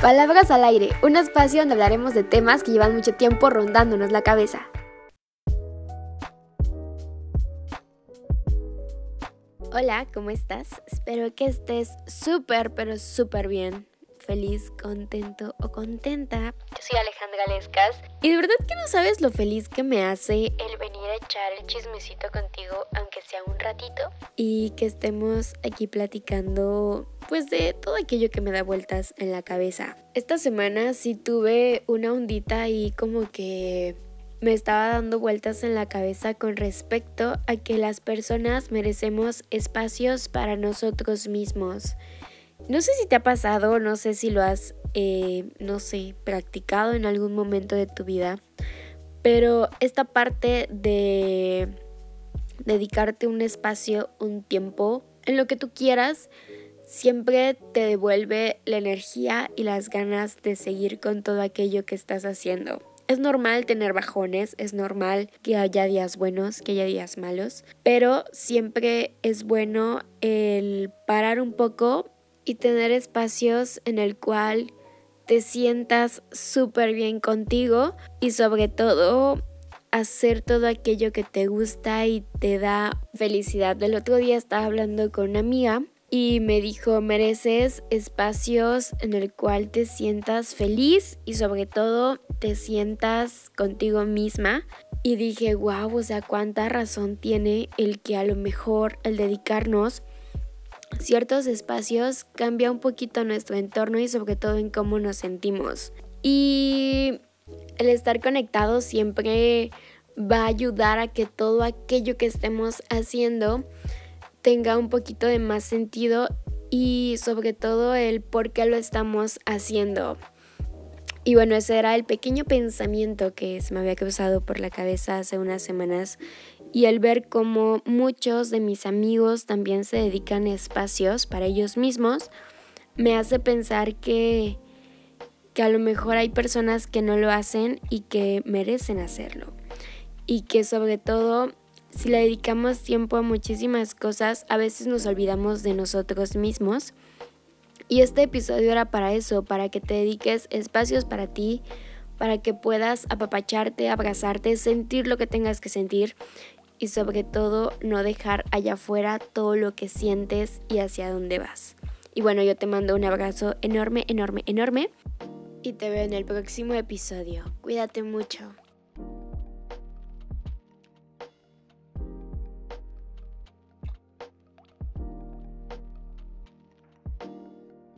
Palabras al aire, un espacio donde hablaremos de temas que llevan mucho tiempo rondándonos la cabeza. Hola, ¿cómo estás? Espero que estés súper, pero súper bien feliz, contento o contenta. Yo soy Alejandra Lescas y de verdad que no sabes lo feliz que me hace el venir echar el chismecito contigo, aunque sea un ratito, y que estemos aquí platicando pues de todo aquello que me da vueltas en la cabeza. Esta semana sí tuve una ondita y como que me estaba dando vueltas en la cabeza con respecto a que las personas merecemos espacios para nosotros mismos. No sé si te ha pasado, no sé si lo has, eh, no sé, practicado en algún momento de tu vida, pero esta parte de dedicarte un espacio, un tiempo, en lo que tú quieras, siempre te devuelve la energía y las ganas de seguir con todo aquello que estás haciendo. Es normal tener bajones, es normal que haya días buenos, que haya días malos, pero siempre es bueno el parar un poco y tener espacios en el cual te sientas súper bien contigo y sobre todo hacer todo aquello que te gusta y te da felicidad. El otro día estaba hablando con una amiga y me dijo, mereces espacios en el cual te sientas feliz y sobre todo te sientas contigo misma. Y dije, wow, o sea, cuánta razón tiene el que a lo mejor el dedicarnos ciertos espacios cambia un poquito nuestro entorno y sobre todo en cómo nos sentimos. Y el estar conectados siempre va a ayudar a que todo aquello que estemos haciendo tenga un poquito de más sentido y sobre todo el por qué lo estamos haciendo. Y bueno, ese era el pequeño pensamiento que se me había cruzado por la cabeza hace unas semanas y el ver cómo muchos de mis amigos también se dedican espacios para ellos mismos, me hace pensar que, que a lo mejor hay personas que no lo hacen y que merecen hacerlo. Y que sobre todo, si le dedicamos tiempo a muchísimas cosas, a veces nos olvidamos de nosotros mismos. Y este episodio era para eso, para que te dediques espacios para ti, para que puedas apapacharte, abrazarte, sentir lo que tengas que sentir y sobre todo no dejar allá afuera todo lo que sientes y hacia dónde vas. Y bueno, yo te mando un abrazo enorme, enorme, enorme y te veo en el próximo episodio. Cuídate mucho.